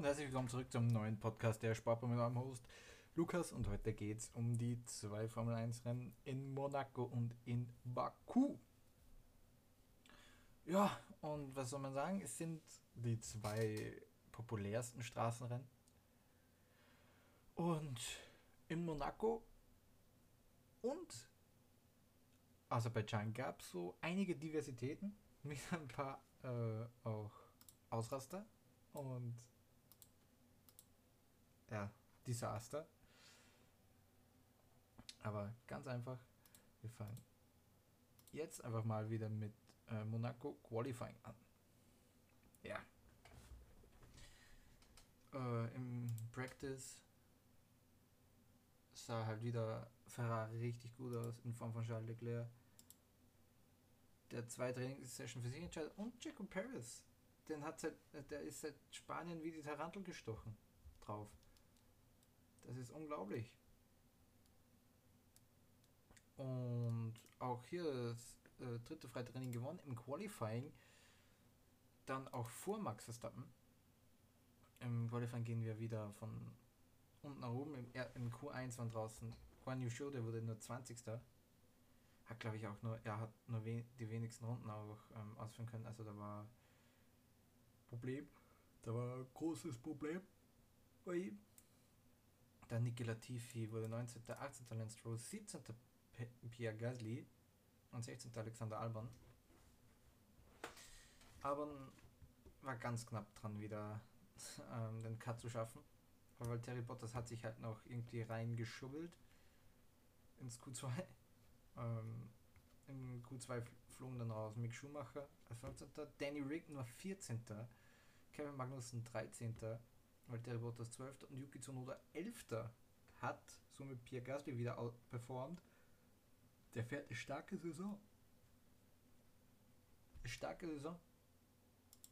und herzlich willkommen zurück zum neuen Podcast der Sport mit meinem Host Lukas und heute geht es um die zwei Formel 1 Rennen in Monaco und in Baku. Ja, und was soll man sagen? Es sind die zwei populärsten Straßenrennen. Und in Monaco und Aserbaidschan gab es so einige Diversitäten mit ein paar äh, auch Ausraster und ja, Desaster. Aber ganz einfach, wir fangen jetzt einfach mal wieder mit äh, Monaco Qualifying an. Ja. Äh, Im Practice sah halt wieder Ferrari richtig gut aus in Form von Charles Leclerc. Der zwei Trainingssession für sich entscheidet und Jaco Perez. Den hat seit, der ist seit Spanien wie die Tarantel gestochen drauf. Das ist unglaublich. Und auch hier das äh, dritte Freitraining gewonnen im Qualifying. Dann auch vor Max Verstappen. Im Qualifying gehen wir wieder von unten nach oben. Im, im Q1 waren draußen Juan Yu der wurde nur 20. Hat glaube ich auch nur, er hat nur wen, die wenigsten Runden auch ähm, ausführen können. Also da war Problem. Da war ein großes Problem bei ihm. Dann Niki Latifi wurde 19., 18. Lance Stroll, 17. Pierre Gasly und 16. Alexander Albon. Albon war ganz knapp dran, wieder ähm, den Cut zu schaffen. weil Terry Bottas hat sich halt noch irgendwie reingeschubbelt ins Q2. Ähm, Im Q2 flogen dann raus Mick Schumacher als 15. Danny Rick nur 14. Kevin Magnussen 13. Valtteri Bottas 12. und Yuki Tsunoda 11. hat somit Pierre Gasly wieder performt. Der fährt eine starke Saison. Eine starke Saison.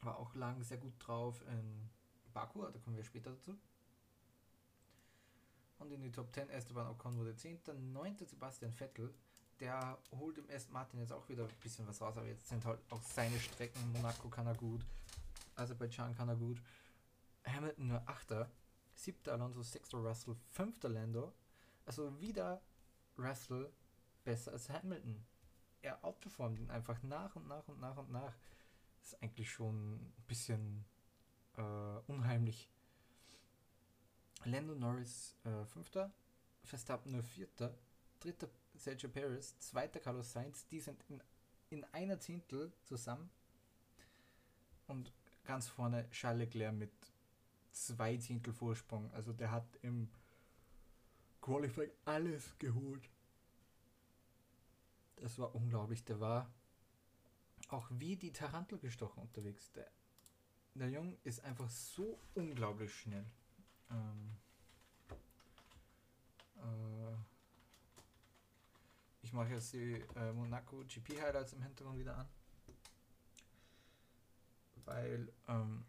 War auch lang sehr gut drauf in Baku, da kommen wir später dazu. Und in die Top 10 Esteban Ocon wurde 10. 9. Sebastian Vettel. Der holt im Aston Martin jetzt auch wieder ein bisschen was raus, aber jetzt sind halt auch seine Strecken. Monaco kann er gut. Aserbaidschan kann er gut. Hamilton nur 8. 7. Alonso, 6. Russell, 5. Lando. Also wieder Russell besser als Hamilton. Er outperformt ihn einfach nach und nach und nach und nach. Ist eigentlich schon ein bisschen äh, unheimlich. Lando Norris äh, 5. Verstappen nur 4. 3. Sergio Perez, 2. Carlos Sainz, die sind in, in einer Zehntel zusammen. Und ganz vorne Charles Leclerc mit zwei Zehntel Vorsprung. Also der hat im Qualifying alles geholt. Das war unglaublich. Der war auch wie die Tarantel gestochen unterwegs. Der, der Jung ist einfach so unglaublich schnell. Ähm, äh, ich mache jetzt die äh, Monaco GP Highlights im Hintergrund wieder an weil ähm,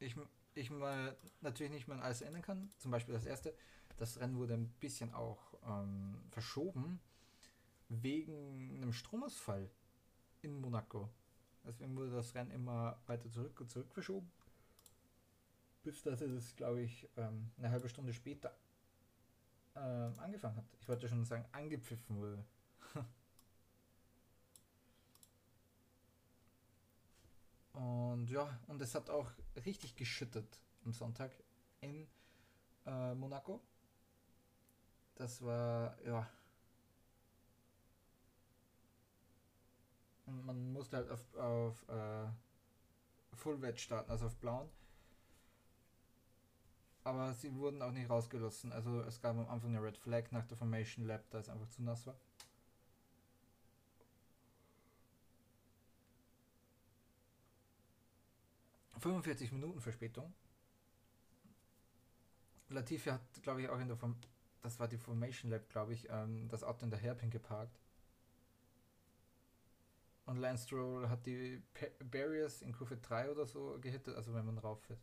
ich, ich mal natürlich nicht mehr alles ändern kann. Zum Beispiel das erste, das Rennen wurde ein bisschen auch ähm, verschoben wegen einem Stromausfall in Monaco. Deswegen wurde das Rennen immer weiter zurück und zurück verschoben. Bis dass es, glaube ich, ähm, eine halbe Stunde später ähm, angefangen hat. Ich wollte schon sagen, angepfiffen wurde. Und ja, und es hat auch richtig geschüttet am Sonntag in äh, Monaco. Das war, ja. Und man musste halt auf, auf äh, Full Wet starten, also auf blauen. Aber sie wurden auch nicht rausgelassen. Also es gab am Anfang eine Red Flag nach der Formation Lab, da es einfach zu nass war. 45 Minuten Verspätung. Latifi hat, glaube ich, auch in der Form das war die Formation Lab, glaube ich, ähm, das Auto in der Hairpin geparkt. Und Lance Stroll hat die Barriers in Kurve 3 oder so gehittet, also wenn man rauf fährt.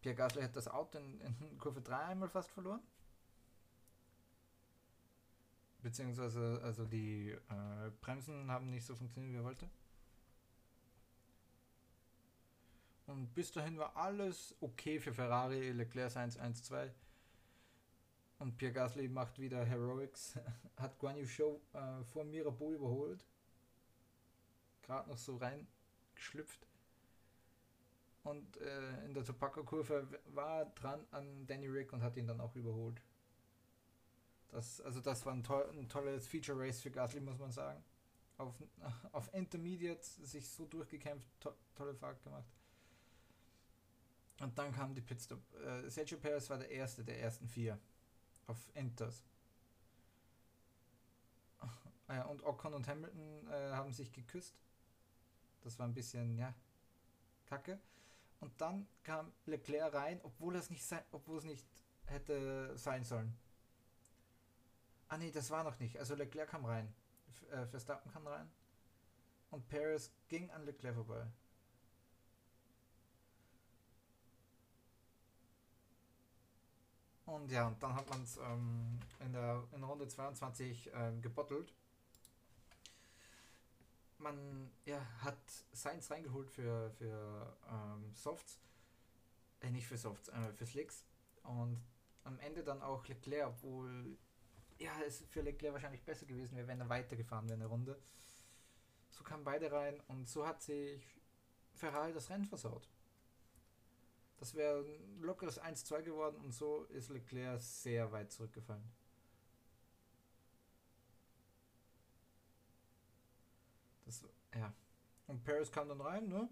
Pierre Gasly hat das Auto in, in Kurve 3 einmal fast verloren. Beziehungsweise also die äh, Bremsen haben nicht so funktioniert, wie er wollte. Und bis dahin war alles okay für Ferrari, Leclerc 1, 1, 2. Und Pierre Gasly macht wieder Heroics, hat Guan Yu Show äh, vor Mirabeau überholt. Gerade noch so reingeschlüpft. Und äh, in der Tobacco-Kurve war dran an Danny Rick und hat ihn dann auch überholt. Das, also das war ein, toll, ein tolles Feature Race für Gasly, muss man sagen. Auf, auf Intermediate sich so durchgekämpft, to tolle Fahrt gemacht. Und dann kam die Pitstop. Äh, Sergio Perez war der erste der ersten vier auf Inters. Ah und Ocon und Hamilton äh, haben sich geküsst. Das war ein bisschen, ja, kacke. Und dann kam Leclerc rein, obwohl es nicht nicht hätte sein sollen. Ah nee, das war noch nicht. Also Leclerc kam rein. Äh, Verstappen kam rein. Und Paris ging an Leclerc vorbei. Und ja, und dann hat man es ähm, in, der, in Runde 22 ähm, gebottelt. Man ja, hat Science reingeholt für, für ähm, Softs. Äh, nicht für Softs, äh, für Slicks. Und am Ende dann auch Leclerc, obwohl ja, es für Leclerc wahrscheinlich besser gewesen wäre, wenn er weitergefahren wäre in der Runde. So kamen beide rein und so hat sich Ferrari das Rennen versaut. Das wäre ein lockeres 1-2 geworden und so ist Leclerc sehr weit zurückgefallen. Das, ja. Und Paris kam dann rein, ne?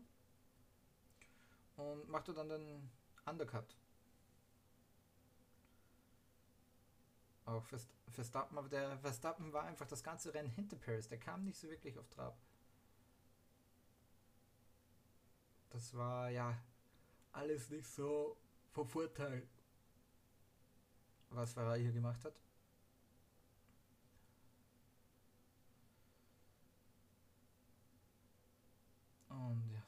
Und machte dann den Undercut. Auch Verstappen, aber der Verstappen war einfach das ganze Rennen hinter Paris. Der kam nicht so wirklich auf Trab. Das war ja alles nicht so vom Vorteil, was Ferrari hier gemacht hat. Und ja.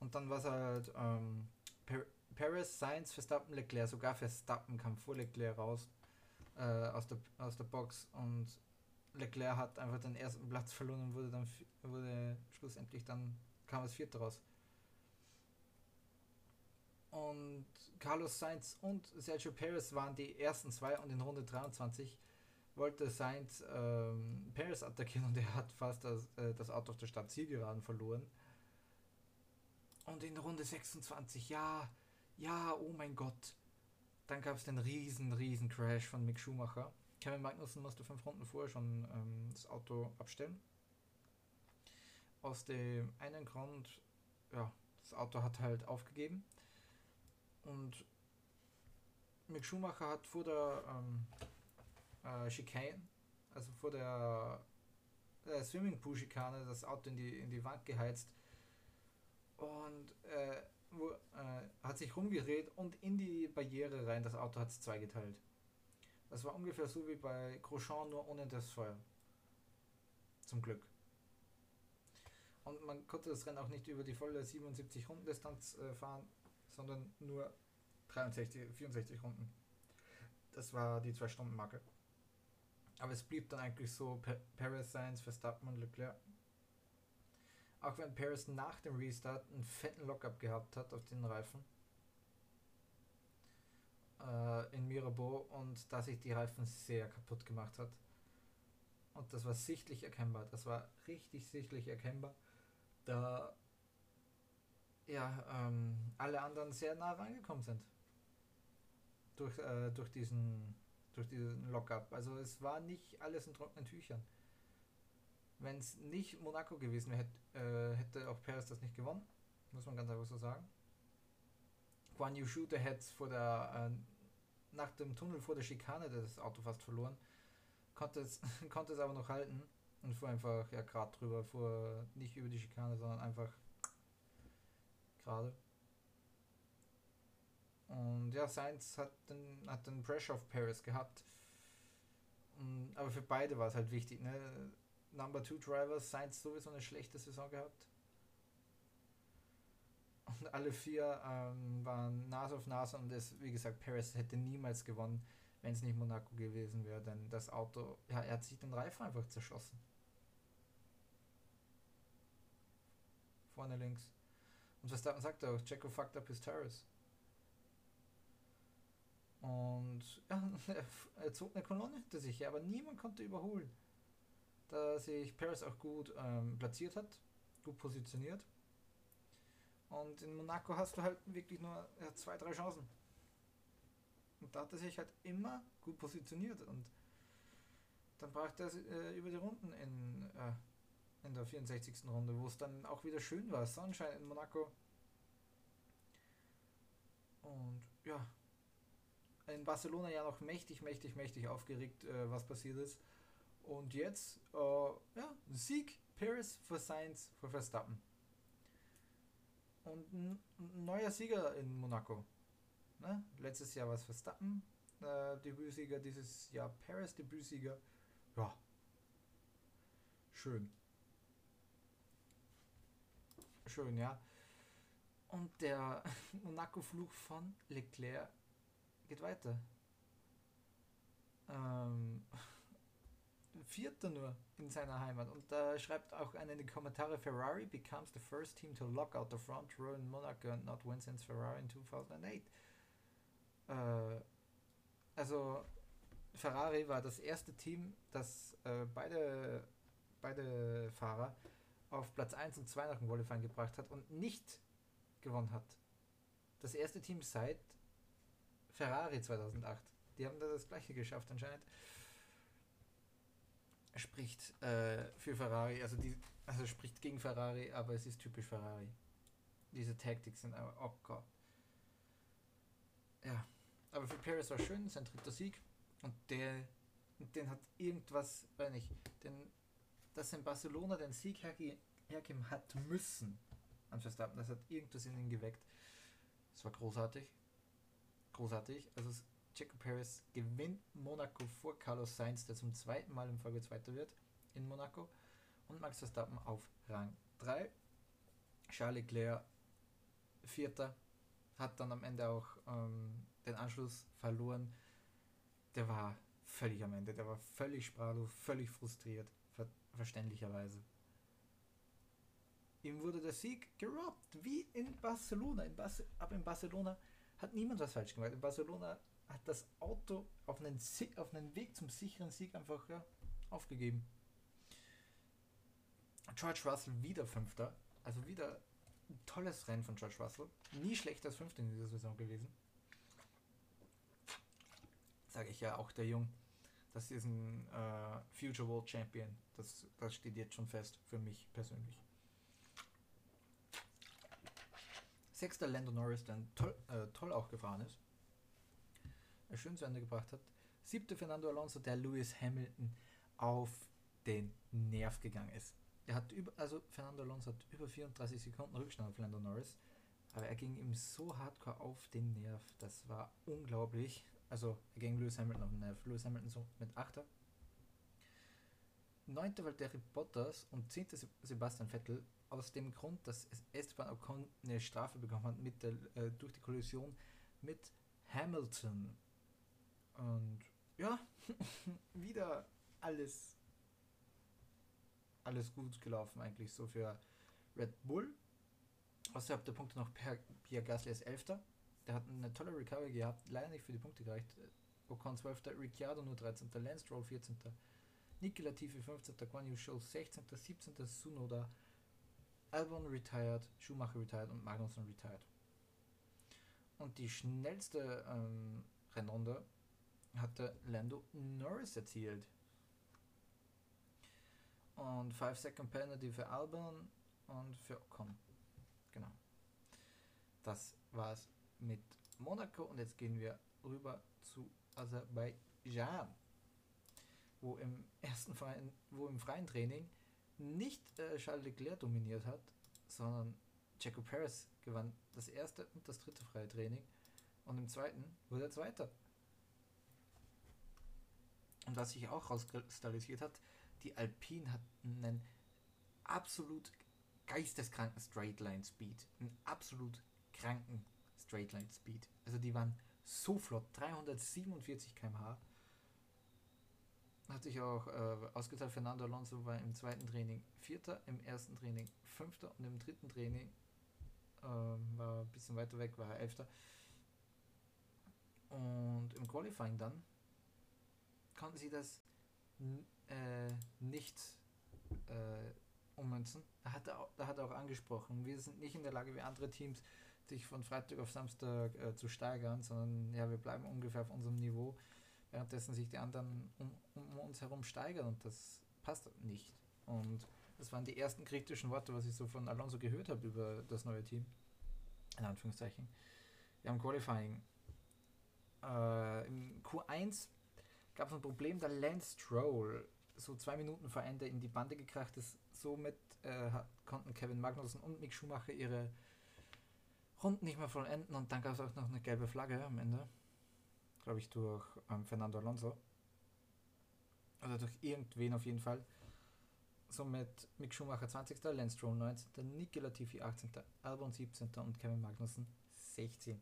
Und dann war es halt ähm, Paris, Sainz, Verstappen, Leclerc. Sogar Verstappen kam vor Leclerc raus äh, aus, der, aus der Box und Leclerc hat einfach den ersten Platz verloren und wurde dann wurde schlussendlich dann kam es vierte raus. Und Carlos Sainz und Sergio Perez waren die ersten zwei und in Runde 23 wollte Sainz ähm, Perez attackieren und er hat fast das, äh, das Auto auf der Stadt Zielgeraden verloren. Und in Runde 26, ja, ja, oh mein Gott. Dann gab es den riesen, riesen Crash von Mick Schumacher. Kevin Magnussen musste fünf Runden vorher schon ähm, das Auto abstellen. Aus dem einen Grund, ja, das Auto hat halt aufgegeben. Und Mick Schumacher hat vor der ähm, äh, Chicane, also vor der äh, Swimmingpool-Schikane, das Auto in die, in die Wand geheizt und äh, wo, äh, hat sich rumgedreht und in die Barriere rein. Das Auto hat es zweigeteilt. Das war ungefähr so wie bei Grosjean, nur ohne das Feuer. Zum Glück. Und man konnte das Rennen auch nicht über die volle 77 Runden Distanz äh, fahren, sondern nur 63, 64 Runden. Das war die 2-Stunden-Marke. Aber es blieb dann eigentlich so Paris, Sainz, Verstappen und Leclerc. Auch wenn Paris nach dem Restart einen fetten Lockup gehabt hat auf den Reifen. Äh, in Mirabeau und da sich die Reifen sehr kaputt gemacht hat. Und das war sichtlich erkennbar. Das war richtig sichtlich erkennbar. Da ja, ähm, alle anderen sehr nah rangekommen sind. Durch, äh, durch diesen durch diesen Lockup. Also es war nicht alles in trockenen Tüchern. Wenn es nicht Monaco gewesen wäre, hätte, äh, hätte auch Perez das nicht gewonnen. Muss man ganz einfach so sagen. Guan Yu Shu, der hätte vor der, äh, nach dem Tunnel vor der Schikane das Auto fast verloren. Konnte es, konnte es aber noch halten und fuhr einfach ja gerade drüber, fuhr nicht über die Schikane, sondern einfach gerade. Und ja, Sainz hat den, hat den Pressure of Paris gehabt. Und, aber für beide war es halt wichtig. Ne? Number Two Drivers, Sainz sowieso eine schlechte Saison gehabt. Und alle vier ähm, waren Nase auf Nase und es, wie gesagt, Paris hätte niemals gewonnen, wenn es nicht Monaco gewesen wäre, denn das Auto, ja, er hat sich den Reifen einfach zerschossen. vorne links. Und Verstappen sagt auch, Checo fucked up his tires. Und ja, er zog eine Kolonne hinter sich, aber niemand konnte überholen. Da sich Paris auch gut ähm, platziert hat, gut positioniert. Und in Monaco hast du halt wirklich nur ja, zwei, drei Chancen. Und da hat er sich halt immer gut positioniert und dann brachte er äh, über die Runden in, äh, in der 64. Runde, wo es dann auch wieder schön war. Sonnenschein in Monaco. Und ja, in Barcelona ja noch mächtig, mächtig, mächtig aufgeregt, äh, was passiert ist. Und jetzt, äh, ja, Sieg, Paris für Sainz, für Verstappen. Und ein neuer Sieger in Monaco. Ne? Letztes Jahr war es Verstappen, äh, Debütsieger, dieses Jahr Paris, Debütsieger. Ja. Schön. Schön, ja. Und der Monaco-Flug von Leclerc geht weiter. Ähm, Vierter nur in seiner Heimat. Und da schreibt auch einer in die Kommentare, Ferrari becomes the first team to lock out the front row in Monaco and not win since Ferrari in 2008. Äh, also Ferrari war das erste Team, das äh, beide, beide Fahrer auf Platz 1 und 2 nach dem Qualifying gebracht hat und nicht gewonnen hat. Das erste Team seit Ferrari 2008. Die haben da das gleiche geschafft anscheinend. Spricht äh, für Ferrari, also die, also spricht gegen Ferrari, aber es ist typisch Ferrari. Diese Taktik sind aber, oh Gott. Ja, aber für Paris war schön, sein dritter Sieg. Und der, den hat irgendwas, weiß nicht, denn dass in Barcelona den Sieg herge hergeben hat müssen an Verstappen, das hat irgendwas in ihn geweckt. Es war großartig großartig. Also Checo Perez gewinnt Monaco vor Carlos Sainz, der zum zweiten Mal im Folge Zweiter wird in Monaco. Und Max Verstappen auf Rang 3. Charles Leclerc Vierter. Hat dann am Ende auch ähm, den Anschluss verloren. Der war völlig am Ende. Der war völlig sprachlos, völlig frustriert. Ver verständlicherweise. Ihm wurde der Sieg gerobbt, wie in Barcelona. In Bas aber in Barcelona hat niemand was falsch gemacht. In Barcelona hat das Auto auf einen, auf einen Weg zum sicheren Sieg einfach ja, aufgegeben. George Russell wieder Fünfter. Also wieder ein tolles Rennen von George Russell. Nie schlechter als Fünfter in dieser Saison gewesen. Sage ich ja auch der Jung. Das ist ein äh, Future World Champion. Das, das steht jetzt schon fest für mich persönlich. Sechster Lando Norris, der toll, äh, toll auch gefahren ist. Er schön zu Ende gebracht hat. Siebter Fernando Alonso, der Lewis Hamilton auf den Nerv gegangen ist. Er hat über, also Fernando Alonso hat über 34 Sekunden Rückstand auf Lando Norris, aber er ging ihm so hardcore auf den Nerv, das war unglaublich. Also ging Lewis Hamilton auf den Nerv. Lewis Hamilton so mit 8. 9. Valtteri Bottas und 10. Sebastian Vettel aus dem Grund, dass Esteban Ocon eine Strafe bekommen hat mit der, äh, durch die Kollision mit Hamilton. Und ja, wieder alles, alles gut gelaufen eigentlich so für Red Bull. Außerhalb der Punkte noch Pierre Gasly als Elfter. Der hat eine tolle Recovery gehabt, leider nicht für die Punkte gereicht. Ocon 12. Ricciardo nur 13. Lance Stroll 14. Niki Latifi 15. Guan Yu Show 16. 17. Sunoda Albon retired, Schumacher retired und Magnussen retired. Und die schnellste ähm, Rennrunde hatte Lando Norris erzielt. Und 5 Second Penalty für Albon und für Ocon. Genau. Das war's mit Monaco und jetzt gehen wir rüber zu Aserbaidschan, wo im ersten freien, wo im freien Training nicht äh, Charles Leclerc dominiert hat, sondern Checo Perez gewann das erste und das dritte freie Training und im zweiten wurde er Zweiter. Und was sich auch rauskristallisiert hat, die Alpine hat einen absolut geisteskranken Straightline Speed, einen absolut kranken Straightline Speed. Also die waren so flott, 347 km/h. hat sich auch äh, ausgezahlt. Fernando Alonso war im zweiten Training Vierter, im ersten Training Fünfter und im dritten Training äh, war ein bisschen weiter weg, war er Elfter. Und im Qualifying dann konnten sie das äh, nicht äh, ummünzen. Da hat, er, da hat er auch angesprochen, wir sind nicht in der Lage wie andere Teams, sich von Freitag auf Samstag äh, zu steigern, sondern ja, wir bleiben ungefähr auf unserem Niveau, währenddessen sich die anderen um, um uns herum steigern und das passt nicht. Und das waren die ersten kritischen Worte, was ich so von Alonso gehört habe über das neue Team. In Anführungszeichen. Wir haben Qualifying. Äh, Im Q1 gab es ein Problem, der Lance Stroll so zwei Minuten vor Ende in die Bande gekracht ist. Somit äh, konnten Kevin Magnussen und Mick Schumacher ihre Runden nicht mehr vollenden und dann gab es auch noch eine gelbe Flagge am Ende. Glaube ich durch ähm, Fernando Alonso. Oder durch irgendwen auf jeden Fall. Somit Mick Schumacher 20. Lance Stroll 19. Niki Latifi 18. Albon 17. und Kevin Magnussen 16.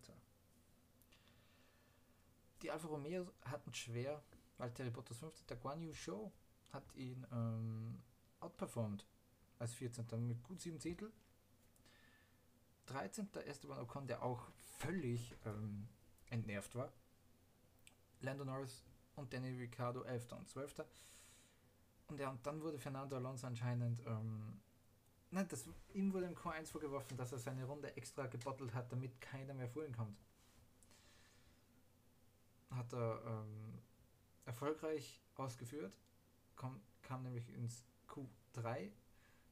Die Alfa Romeo hatten schwer, weil Terry Bottas 15. Guan Yu Show hat ihn ähm, outperformed als 14. mit gut 7 Zehntel. 13. Esteban Ocon, der auch völlig ähm, entnervt war. Lando Norris und Danny Ricciardo 11. und 12. Und ja, und dann wurde Fernando Alonso anscheinend, ähm, nein, das, ihm wurde im Q1 vorgeworfen, dass er seine Runde extra gebottelt hat, damit keiner mehr vor ihn kommt. Hat er ähm, erfolgreich ausgeführt, kam, kam nämlich ins Q3,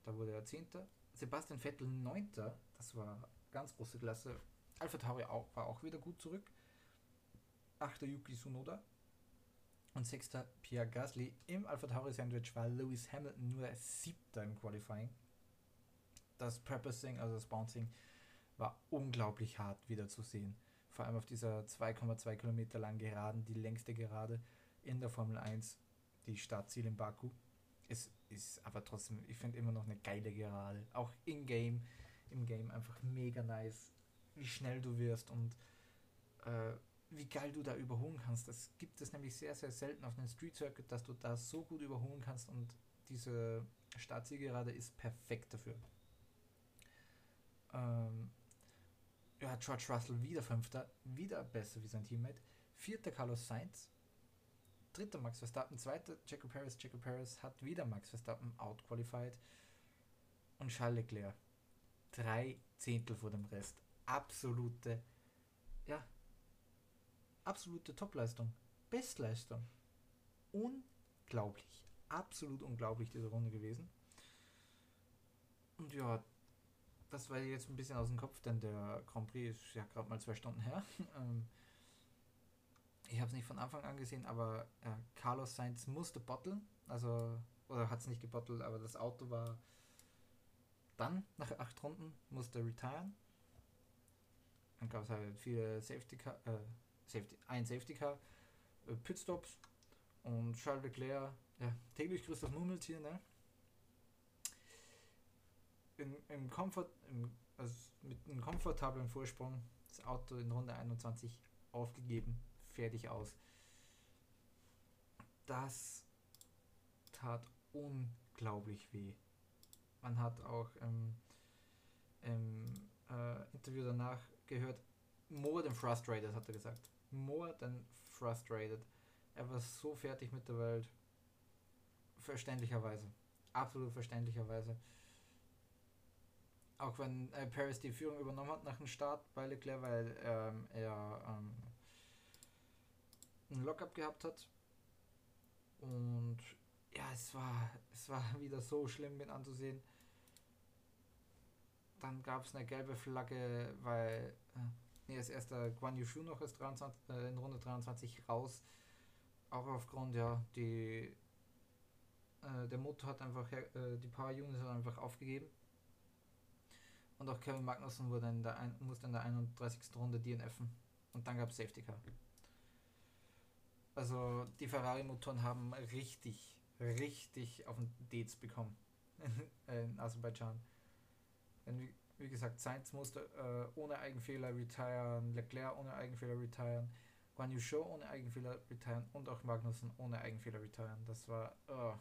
da wurde er 10. Sebastian Vettel 9. Das war ganz große Klasse. Alpha Tauri auch, war auch wieder gut zurück. 8. Yuki Tsunoda. Und 6. Pierre Gasly. Im Alpha Tauri Sandwich war Lewis Hamilton nur 7. im Qualifying. Das Purposing, also das Bouncing, war unglaublich hart wieder zu sehen. Vor allem auf dieser 2,2 Kilometer langen Geraden, die längste Gerade in der Formel 1, die Startziel in Baku. Es ist aber trotzdem, ich finde immer noch eine geile Gerade. Auch in-game, im Game einfach mega nice, wie schnell du wirst und äh, wie geil du da überholen kannst. Das gibt es nämlich sehr, sehr selten auf einem Street Circuit, dass du da so gut überholen kannst und diese Startzielgerade ist perfekt dafür. Ähm, ja, George Russell wieder Fünfter, wieder besser wie sein Teammate. Vierter Carlos Sainz, dritter Max Verstappen, zweiter Jaco Paris. Jaco Paris hat wieder Max Verstappen outqualified. Und Charles Leclerc, drei Zehntel vor dem Rest. Absolute, ja, absolute Topleistung. Bestleistung. Unglaublich. Absolut unglaublich diese Runde gewesen. Und ja, das war jetzt ein bisschen aus dem Kopf, denn der Grand Prix ist ja gerade mal zwei Stunden her. Ähm, ich habe es nicht von Anfang an gesehen, aber äh, Carlos Sainz musste botteln, also oder hat es nicht gebottelt, aber das Auto war dann nach acht Runden musste retiren. Dann gab es halt viele Safety Car, äh, Safety, ein Safety Car, äh, Pitstops und Charles Leclerc, ja, täglich grüßt das Murmeltier, ne? In, Im Komfort, im, also mit einem komfortablen Vorsprung das Auto in Runde 21 aufgegeben fertig aus. Das tat unglaublich weh. Man hat auch ähm, im äh, Interview danach gehört, more than frustrated, hat er gesagt. More than frustrated. Er war so fertig mit der Welt. Verständlicherweise. Absolut verständlicherweise. Auch wenn äh, Paris die Führung übernommen hat nach dem Start bei Leclerc, weil ähm, er ähm, ein Lockup gehabt hat. Und ja, es war, es war wieder so schlimm mit anzusehen. Dann gab es eine gelbe Flagge, weil äh, nee, als erster Guan Yushu noch als 23, äh, in Runde 23 raus. Auch aufgrund, ja, die äh, der Motor hat einfach, äh, die Power Unit hat einfach aufgegeben. Und auch Kevin Magnussen wurde in der ein, musste in der 31. Runde DNFen. Und dann gab es Safety Car. Also die Ferrari-Motoren haben richtig, richtig auf den Dates bekommen in Aserbaidschan. Denn wie, gesagt, Sainz musste äh, ohne Eigenfehler retiren, Leclerc ohne Eigenfehler retiren, Guan Yu Show ohne Eigenfehler retiren und auch Magnussen ohne Eigenfehler retiren. Das war. Oh,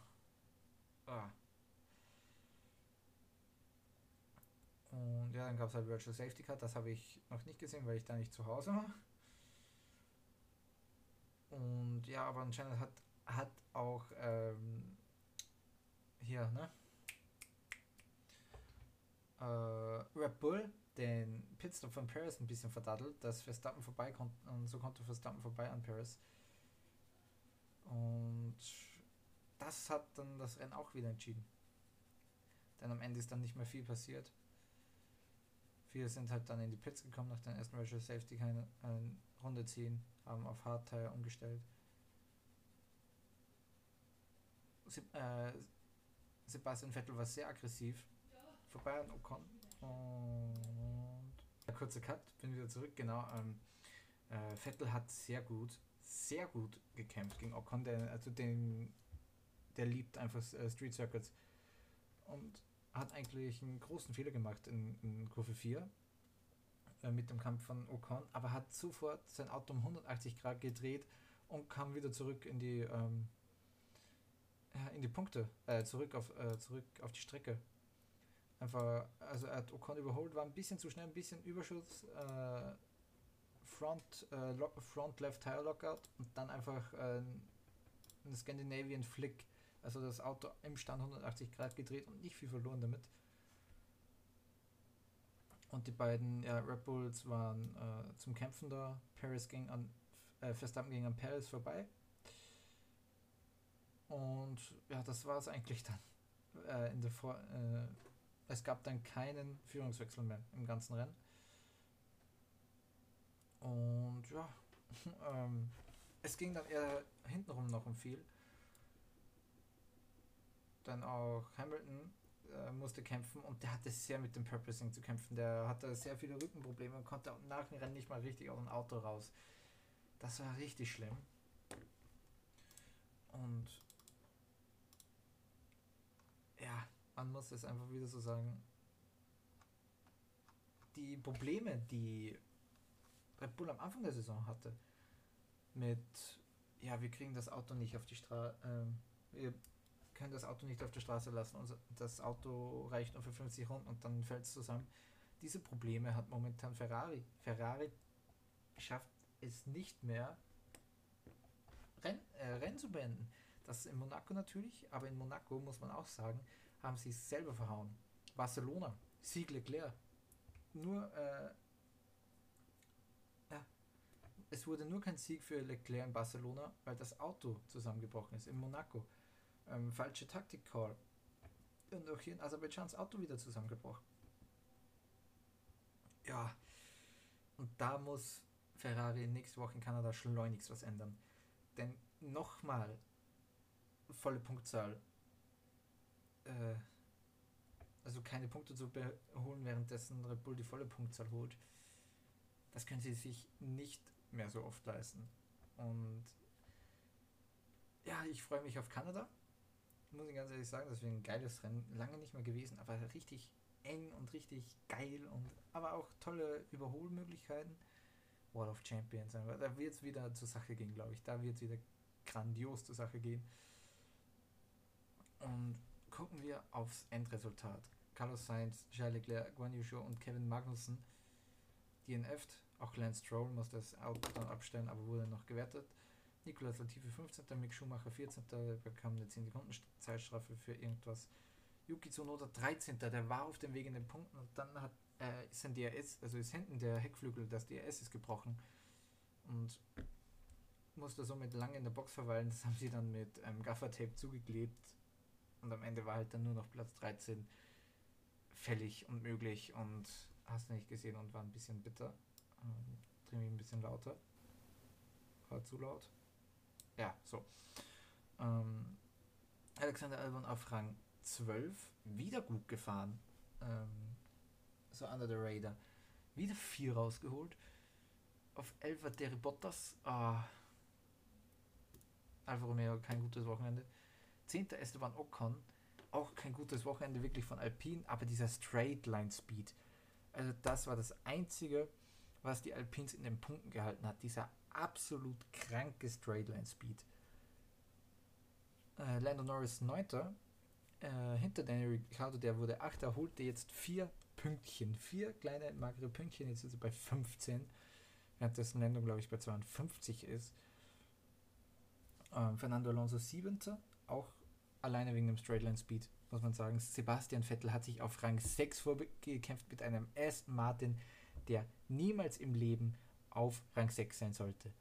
oh. Und ja, dann gab es halt Virtual Safety Car. Das habe ich noch nicht gesehen, weil ich da nicht zu Hause war. Und ja, aber anscheinend hat, hat auch ähm, hier, ne? Äh, Red Bull den Pitstop von Paris ein bisschen verdaddelt, dass Verstappen vorbei konnte und so konnte Verstappen vorbei an Paris. Und das hat dann das Rennen auch wieder entschieden. Denn am Ende ist dann nicht mehr viel passiert. Viele sind halt dann in die Pits gekommen nach den ersten Virtual Safety keine äh, Runde ziehen, haben auf Hardtire umgestellt. äh, Sebastian Vettel war sehr aggressiv vorbei an Ocon und ein kurzer Cut, bin wieder zurück, genau. Ähm, äh, Vettel hat sehr gut, sehr gut gekämpft gegen Ocon, der, also den, der liebt einfach äh, Street Circuits und hat eigentlich einen großen Fehler gemacht in, in Kurve 4 äh, mit dem Kampf von Ocon, aber hat sofort sein Auto um 180 Grad gedreht und kam wieder zurück in die ähm, in die Punkte, äh, zurück auf äh, zurück auf die Strecke. Einfach, also er hat Ocon überholt, war ein bisschen zu schnell, ein bisschen Überschuss, äh, Front, äh, Front Left Tire Lockout und dann einfach äh, ein Scandinavian Flick, also das Auto im Stand 180 Grad gedreht und nicht viel verloren damit. Und die beiden ja, Red Bulls waren äh, zum Kämpfen da. Paris ging an, äh, Verstappen ging an Paris vorbei. Und ja, das war es eigentlich dann. Äh, in der Vor äh, es gab dann keinen Führungswechsel mehr im ganzen Rennen. Und ja, ähm, es ging dann eher hintenrum noch um viel. Dann auch Hamilton äh, musste kämpfen und der hatte sehr mit dem Purposing zu kämpfen. Der hatte sehr viele Rückenprobleme und konnte nach dem Rennen nicht mal richtig aus dem Auto raus. Das war richtig schlimm. Und ja, man muss es einfach wieder so sagen. Die Probleme, die Red Bull am Anfang der Saison hatte, mit, ja, wir kriegen das Auto nicht auf die Straße, ähm, wir können das Auto nicht auf der Straße lassen, und das Auto reicht nur für 50 Runden und dann fällt es zusammen. Diese Probleme hat momentan Ferrari. Ferrari schafft es nicht mehr, Renn, äh, Rennen zu beenden. Das ist in Monaco natürlich, aber in Monaco muss man auch sagen, haben sie es selber verhauen. Barcelona, Sieg Leclerc. Nur, äh, ja, es wurde nur kein Sieg für Leclerc in Barcelona, weil das Auto zusammengebrochen ist in Monaco. Ähm, falsche Taktik-Call. Und auch hier in Aserbaidschan das Auto wieder zusammengebrochen. Ja, und da muss Ferrari nächste Woche in Kanada schleunigst was ändern. Denn nochmal volle Punktzahl äh, also keine Punkte zu holen, währenddessen Red Bull die volle Punktzahl holt, das können sie sich nicht mehr so oft leisten. Und ja, ich freue mich auf Kanada. Muss ich ganz ehrlich sagen, das wäre ein geiles Rennen. Lange nicht mehr gewesen, aber richtig eng und richtig geil und aber auch tolle Überholmöglichkeiten. Wall of Champions, da wird es wieder zur Sache gehen, glaube ich. Da wird es wieder grandios zur Sache gehen. Und gucken wir aufs Endresultat. Carlos Sainz, Charles Leclerc, Guan Yu Zhou und Kevin Magnussen DNF'd. Auch Lance Stroll musste das Auto dann abstellen, aber wurde noch gewertet. Nicolas Latifi 15. Mick Schumacher 14. bekam eine 10 Sekunden Zeitstrafe für irgendwas. Yuki Tsunoda 13. Der war auf dem Weg in den Punkten und dann hat, äh, ist ein DRS, also ist hinten der Heckflügel, das DRS ist gebrochen und musste somit lange in der Box verweilen. Das haben sie dann mit ähm, Gaffertape zugeklebt und am Ende war halt dann nur noch Platz 13 fällig und möglich und hast du nicht gesehen und war ein bisschen bitter. Ähm, dreh mich ein bisschen lauter. War zu laut. Ja, so. Ähm, Alexander Albon auf Rang 12, wieder gut gefahren. Ähm, so under the radar. Wieder 4 rausgeholt. Auf 11 war Derry Bottas. Ah. Alfa Romeo, kein gutes Wochenende. 10. Esteban Ocon, auch kein gutes Wochenende wirklich von Alpine, aber dieser Straight Line Speed, also das war das Einzige, was die Alpins in den Punkten gehalten hat. Dieser absolut kranke Straightline Speed. Äh, Lando Norris 9. Äh, hinter Daniel Ricciardo, der wurde 8. holte jetzt vier Pünktchen. Vier kleine magere Pünktchen. Jetzt ist er bei 15. Währenddessen Lando, glaube ich, bei 52 ist. Ähm, Fernando Alonso 7. Auch alleine wegen dem Straightline Speed, muss man sagen. Sebastian Vettel hat sich auf Rang 6 vorgekämpft mit einem Aston Martin, der niemals im Leben auf Rang 6 sein sollte.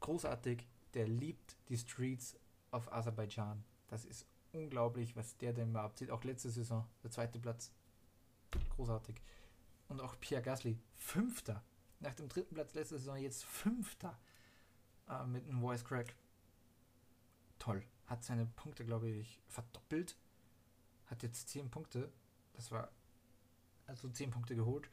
Großartig, der liebt die Streets auf Aserbaidschan. Das ist unglaublich, was der denn überhaupt sieht. Auch letzte Saison, der zweite Platz. Großartig. Und auch Pierre Gasly, Fünfter. Nach dem dritten Platz letzte Saison jetzt Fünfter. Äh, mit einem Voice Crack. Toll. Hat seine Punkte, glaube ich, verdoppelt. Hat jetzt 10 Punkte. Das war also 10 Punkte geholt.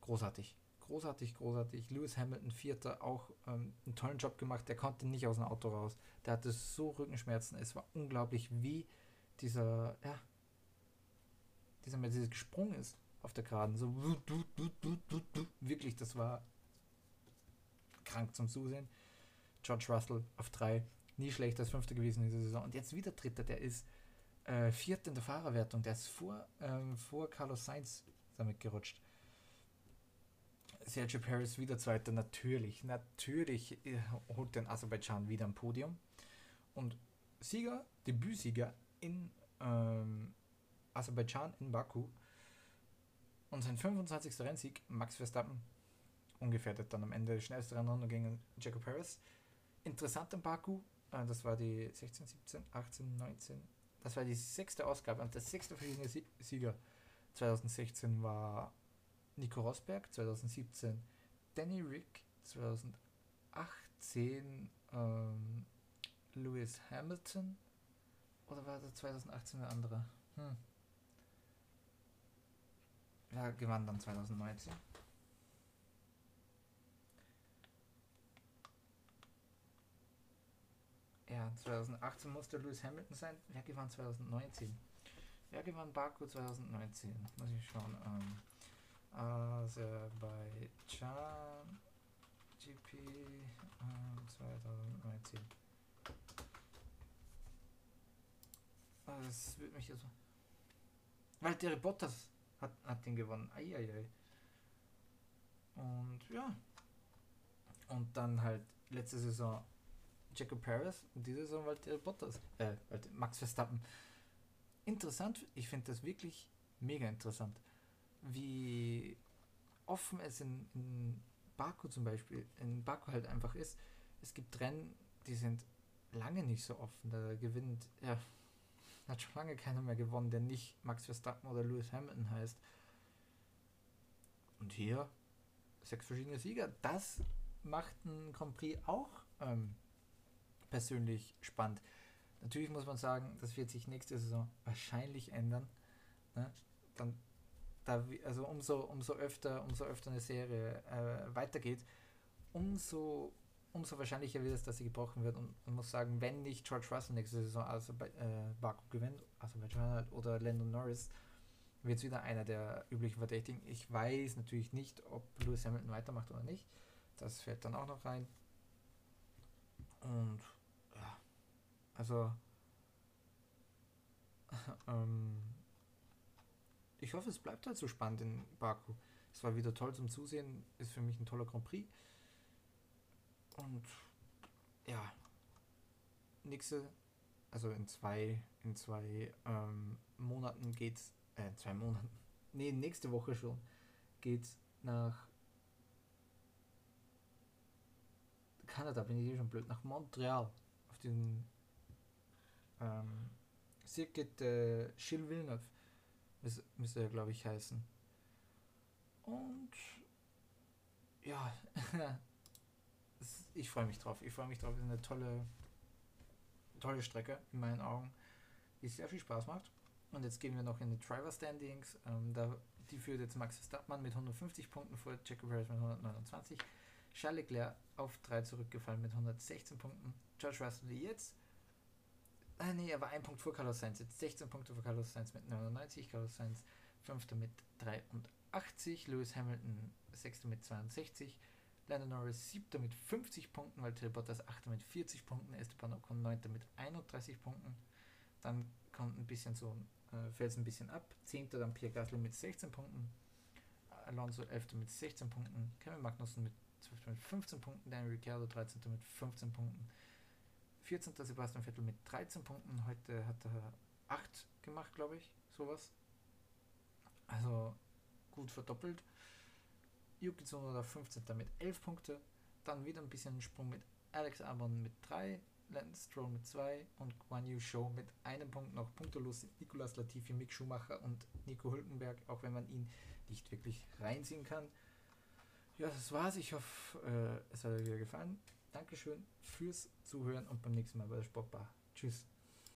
Großartig großartig, großartig. Lewis Hamilton, Vierter, auch ähm, einen tollen Job gemacht. Der konnte nicht aus dem Auto raus. Der hatte so Rückenschmerzen. Es war unglaublich, wie dieser, ja, dieser Mercedes gesprungen ist auf der Geraden. So, wirklich, das war krank zum Zusehen. George Russell auf drei, nie schlechter als Fünfter gewesen in dieser Saison. Und jetzt wieder Dritter, der ist äh, Vierter in der Fahrerwertung. Der ist vor, ähm, vor Carlos Sainz damit gerutscht. Sergio Paris wieder Zweiter, natürlich, natürlich äh, holt den Aserbaidschan wieder ein Podium. Und Sieger, Debütsieger in ähm, Aserbaidschan, in Baku. Und sein 25. Rennsieg, Max Verstappen, ungefährdet dann am Ende schnellste Rennrunde gegen Jacob Paris. Interessant in Baku, das war die 16, 17, 18, 19, das war die sechste Ausgabe und der sechste verschiedene Sieger 2016 war Nico Rosberg 2017, Danny Rick 2018, ähm, Lewis Hamilton oder war das 2018 der andere? Hm. Wer gewann dann 2019? Ja, 2018 musste Lewis Hamilton sein. Wer gewann 2019? Wer gewann Baku 2019? Muss ich schauen. Ähm, Aserbaidschan GP äh, 2019. Ah, das wird mich jetzt. Valtteri Bottas hat, hat den gewonnen. Eieiei. Und ja. Und dann halt letzte Saison Jacob Paris und diese Saison Valtteri Bottas. Äh, Max Verstappen. Interessant, ich finde das wirklich mega interessant wie offen es in, in Baku zum Beispiel, in Baku halt einfach ist. Es gibt Rennen, die sind lange nicht so offen. Da gewinnt, ja, hat schon lange keiner mehr gewonnen, der nicht Max Verstappen oder Lewis Hamilton heißt. Und hier sechs verschiedene Sieger. Das macht ein Grand Prix auch ähm, persönlich spannend. Natürlich muss man sagen, das wird sich nächste Saison wahrscheinlich ändern. Ne? Dann da, also umso, umso öfter, umso öfter eine Serie äh, weitergeht, umso, umso wahrscheinlicher wird es, dass sie gebrochen wird. Und man muss sagen, wenn nicht George Russell nächste Saison also bei, äh, Baku gewinnt, also bei halt, oder Landon Norris, wird es wieder einer der üblichen Verdächtigen. Ich weiß natürlich nicht, ob Lewis Hamilton weitermacht oder nicht. Das fällt dann auch noch rein. Und also ähm, ich hoffe, es bleibt halt so spannend in Baku. Es war wieder toll zum Zusehen, ist für mich ein toller Grand Prix. Und ja, nächste, also in zwei, in zwei ähm, Monaten geht's, äh, zwei Monaten, nee, nächste Woche schon, geht's nach Kanada, bin ich eh schon blöd, nach Montreal, auf den ähm, Circuit äh, Gilles Villeneuve müsste er, glaube ich, heißen. Und ja, ich freue mich drauf. Ich freue mich drauf. Es ist eine tolle, tolle Strecke in meinen Augen, die sehr viel Spaß macht. Und jetzt gehen wir noch in die Driver Standings. Ähm, da, die führt jetzt Max Verstappen mit 150 Punkten vor Jaco Perez mit 129. Charles Leclerc auf 3 zurückgefallen mit 116 Punkten. George Russell jetzt Ah, nee, er war Punkt vor Carlos Sainz. Jetzt 16 Punkte vor Carlos Sainz mit 99. Carlos Sainz 5. mit 80, Lewis Hamilton 6. mit 62, Lando Norris 7. mit 50 Punkten, Valtteri Bottas 8. mit 40 Punkten, Esteban Ocon 9. mit 31 Punkten. Dann kommt ein bisschen so, äh, fällt es ein bisschen ab. 10. dann Pierre Gasly mit 16 Punkten, Alonso 11. mit 16 Punkten, Kevin Magnussen mit 12. mit 15 Punkten, Daniel Ricciardo 13. mit 15 Punkten, 14. Sebastian Vettel mit 13 Punkten, heute hat er 8 gemacht, glaube ich, sowas. Also gut verdoppelt. Yuki Tsunoda 15. mit 11 Punkte. Dann wieder ein bisschen Sprung mit Alex Albon mit 3, Lance Stroll mit 2 und Guan Yu Show mit einem Punkt noch punktelos sind Nicolas Latifi, Mick Schumacher und Nico Hülkenberg, auch wenn man ihn nicht wirklich reinziehen kann. Ja, das war's. Ich hoffe, äh, es hat euch wieder gefallen. Dankeschön fürs Zuhören und beim nächsten Mal bei der Sportbar. Tschüss.